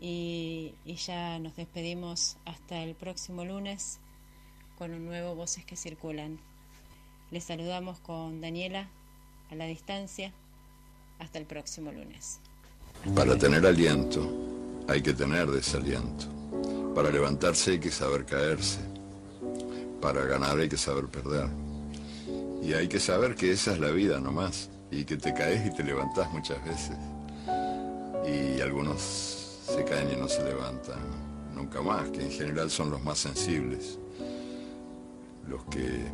Speaker 5: y, y ya nos despedimos hasta el próximo lunes con un nuevo Voces que Circulan. Les saludamos con Daniela a la distancia. Hasta el próximo lunes.
Speaker 10: Para tener aliento hay que tener desaliento. Para levantarse hay que saber caerse. Para ganar hay que saber perder. Y hay que saber que esa es la vida nomás. Y que te caes y te levantás muchas veces. Y algunos se caen y no se levantan nunca más, que en general son los más sensibles. Los que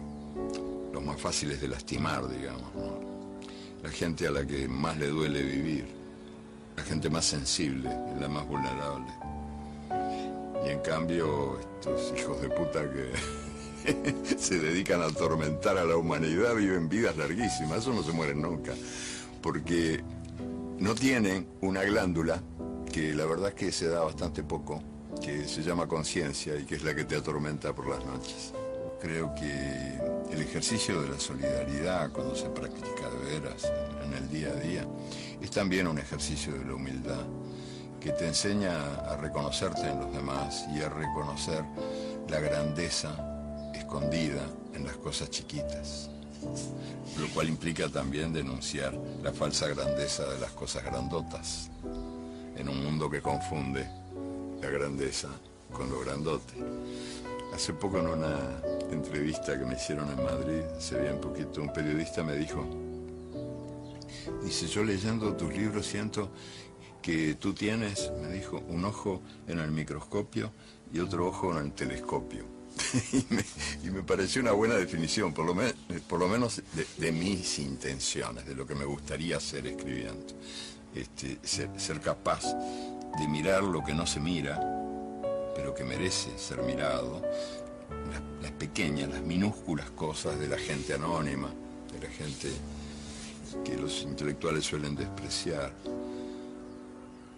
Speaker 10: los más fáciles de lastimar, digamos. ¿no? La gente a la que más le duele vivir, la gente más sensible, la más vulnerable. Y en cambio, estos hijos de puta que se dedican a atormentar a la humanidad viven vidas larguísimas, eso no se mueren nunca, porque no tienen una glándula que la verdad es que se da bastante poco, que se llama conciencia y que es la que te atormenta por las noches. Creo que el ejercicio de la solidaridad cuando se practica de veras en el día a día es también un ejercicio de la humildad que te enseña a reconocerte en los demás y a reconocer la grandeza escondida en las cosas chiquitas, lo cual implica también denunciar la falsa grandeza de las cosas grandotas en un mundo que confunde la grandeza con lo grandote. Hace poco en una entrevista que me hicieron en Madrid, hace bien poquito, un periodista me dijo, dice, yo leyendo tus libros siento que tú tienes, me dijo, un ojo en el microscopio y otro ojo en el telescopio. y, me, pareció una buena definición, por lo, me, por lo menos de, mis intenciones, de lo que me gustaría hacer escribiendo. Este, ser, ser capaz de mirar lo que no se mira, pero que merece ser mirado, las, pequeñas, las minúsculas cosas de la gente anónima, de la gente que los intelectuales suelen despreciar.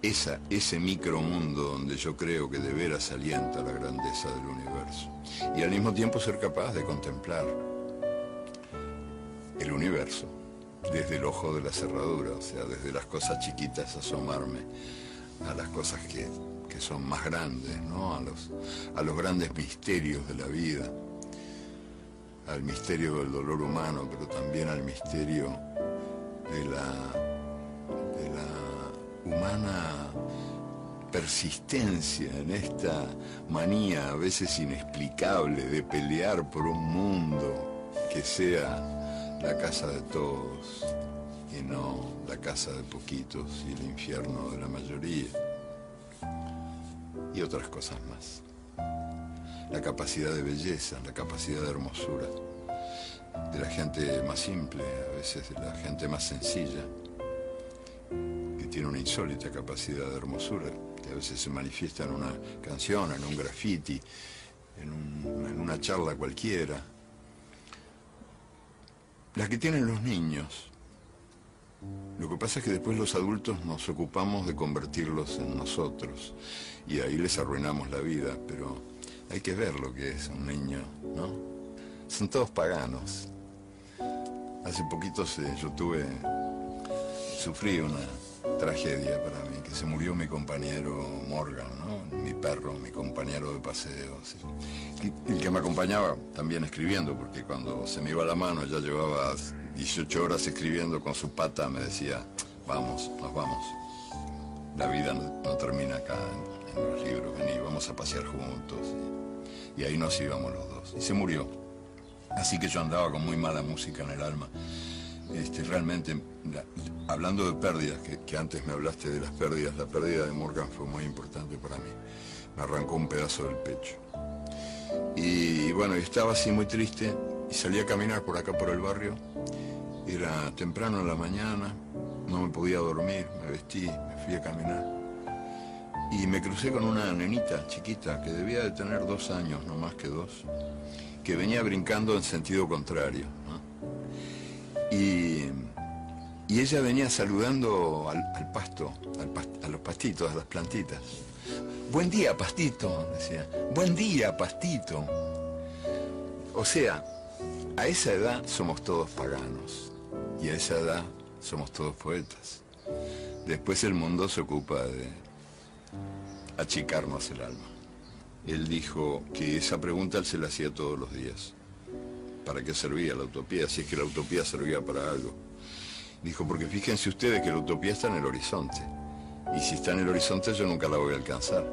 Speaker 10: esa, ese micromundo donde yo creo que de veras alienta la grandeza del universo. Y al mismo tiempo ser capaz de contemplar el universo desde el ojo de la cerradura, o sea, desde las cosas chiquitas asomarme a las cosas que, que son más grandes, ¿no? a, los, a los grandes misterios de la vida, al misterio del dolor humano, pero también al misterio de la, de la humana persistencia en esta manía a veces inexplicable de pelear por un mundo que sea la casa de todos y no la casa de poquitos y el infierno de la mayoría y otras cosas más. La capacidad de belleza, la capacidad de hermosura de la gente más simple, a veces de la gente más sencilla, que tiene una insólita capacidad de hermosura, que a veces se manifiesta en una canción, en un graffiti, en, en una charla cualquiera. Las que tienen los niños. Lo que pasa es que después los adultos nos ocupamos de convertirlos en nosotros y ahí les arruinamos la vida, pero hay que ver lo que es un niño, ¿no? Son todos paganos. Hace poquito se- yo tuve, sufrí una tragedia para mí, que se murió mi compañero Morgan, ¿no? mi perro, mi compañero de paseos. Y el que me acompañaba también escribiendo, porque cuando se me iba la mano, ya llevaba 18 horas escribiendo con su pata, me decía, vamos, nos vamos. La vida no termina acá los libros, vení, vamos a pasear juntos. Y, ahí nos íbamos los dos. Y se murió. Así que yo andaba con muy mala música en el alma. Este, realmente, la- hablando de pérdidas, que, antes me hablaste de las pérdidas, la pérdida de Morgan fue muy importante para mí. Me arrancó un pedazo del pecho. Y, bueno, estaba así muy triste y salí a caminar por acá por el barrio. Era temprano en la mañana, no me podía dormir, me vestí, me fui a caminar. Y me crucé con una nenita chiquita que debía de tener dos años, no más que dos, que venía brincando en sentido contrario. Y, y ella venía saludando al, pasto, al a los pastitos, a las plantitas. Buen día, pastito, decía. Buen día, pastito. O sea, a esa edad somos todos paganos y a esa edad somos todos poetas. Después el mundo se ocupa de achicarnos el alma. Él dijo que esa pregunta él se la hacía todos los días. ¿Para qué servía la utopía? Si es que la utopía servía para algo. Dijo, porque fíjense ustedes que la utopía está en el horizonte. Y si está en el horizonte yo nunca la voy a alcanzar.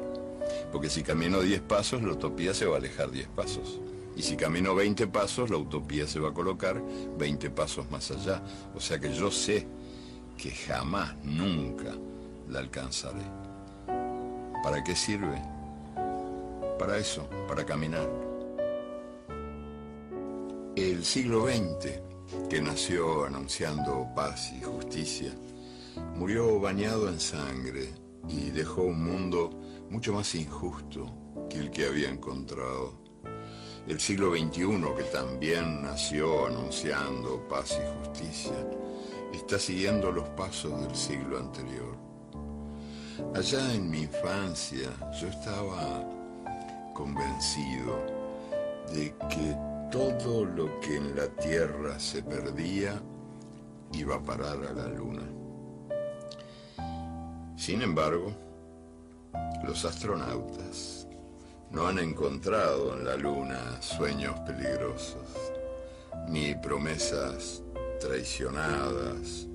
Speaker 10: Porque si camino 10 pasos, la utopía se va a alejar 10 pasos. Y si camino 20 pasos, la utopía se va a colocar 20 pasos más allá. O sea que yo sé que jamás, nunca la alcanzaré. ¿Para qué sirve? Para eso, para caminar. El siglo XX, que nació anunciando paz y justicia, murió bañado en sangre y dejó un mundo mucho más injusto que el que había encontrado. El siglo XXI, que también nació anunciando paz y justicia, está siguiendo los pasos del siglo anterior. Allá en mi infancia yo estaba convencido de que todo lo que en la Tierra se perdía iba a parar a la Luna. Sin embargo, los astronautas no han encontrado en la Luna sueños peligrosos, ni promesas traicionadas,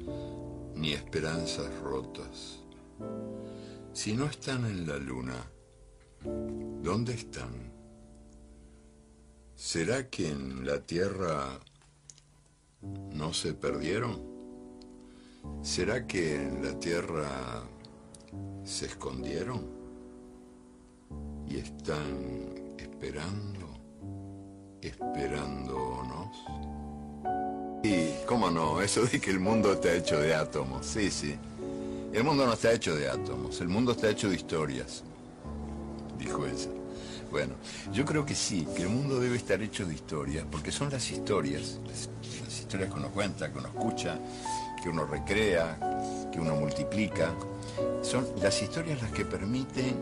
Speaker 10: ni esperanzas rotas. Si no están en la Luna, ¿dónde están? ¿Será que en la Tierra no se perdieron? ¿Será que en la Tierra se escondieron? Y están esperando, esperándonos. Y, ¿cómo no? Eso de que el mundo está hecho de átomos. Sí, sí. El mundo no está hecho de átomos, el mundo está hecho de historias, dijo ella. Bueno, yo creo que sí, que el mundo debe estar hecho de historias, porque son las historias, las, historias que uno cuenta, que uno escucha, que uno recrea, que uno multiplica. Son las historias las que permiten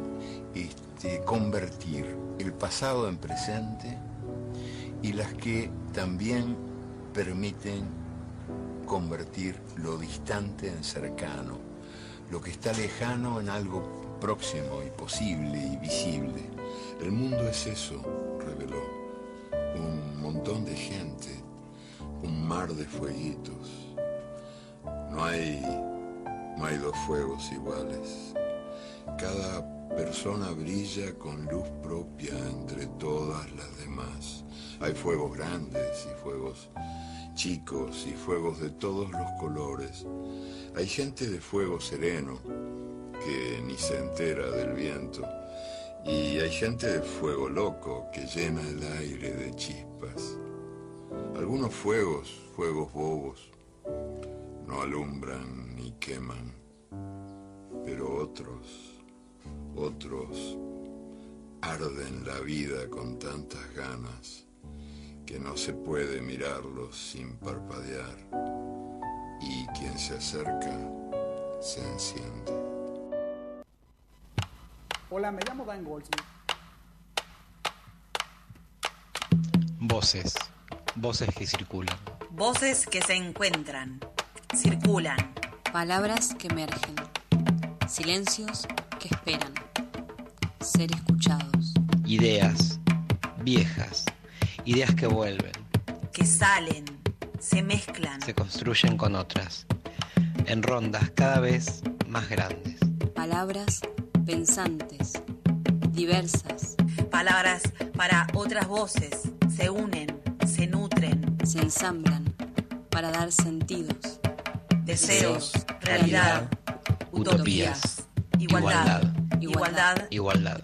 Speaker 10: este, convertir el pasado en presente y las que también permiten convertir lo distante en cercano, lo que está lejano en algo próximo y posible y visible. El mundo es eso, reveló. Un montón de gente, un mar de fueguitos. No hay, no hay dos fuegos iguales. Cada persona brilla con luz propia entre todas las demás. Hay fuegos grandes y fuegos chicos y fuegos de todos los colores. Hay gente de fuego sereno que ni se entera del viento. Y hay gente de fuego loco que llena el aire de chispas. Algunos fuegos, fuegos bobos, no alumbran ni queman, pero otros, otros arden la vida con tantas ganas que no se puede mirarlos sin parpadear y quien se acerca se enciende.
Speaker 11: Hola, me llamo Dan Goldsmith.
Speaker 1: Voces, voces que circulan.
Speaker 2: Voces que se encuentran, circulan.
Speaker 3: Palabras que emergen. Silencios que esperan. Ser escuchados.
Speaker 1: Ideas, viejas, ideas que vuelven.
Speaker 2: Que salen, se mezclan.
Speaker 1: Se construyen con otras, en rondas cada vez más grandes.
Speaker 3: Palabras pensantes, diversas.
Speaker 2: Palabras para otras voces se unen, se nutren.
Speaker 3: Se ensamblan para dar sentidos.
Speaker 2: Deseos, realidad, utopías, igualdad, igualdad,
Speaker 1: igualdad.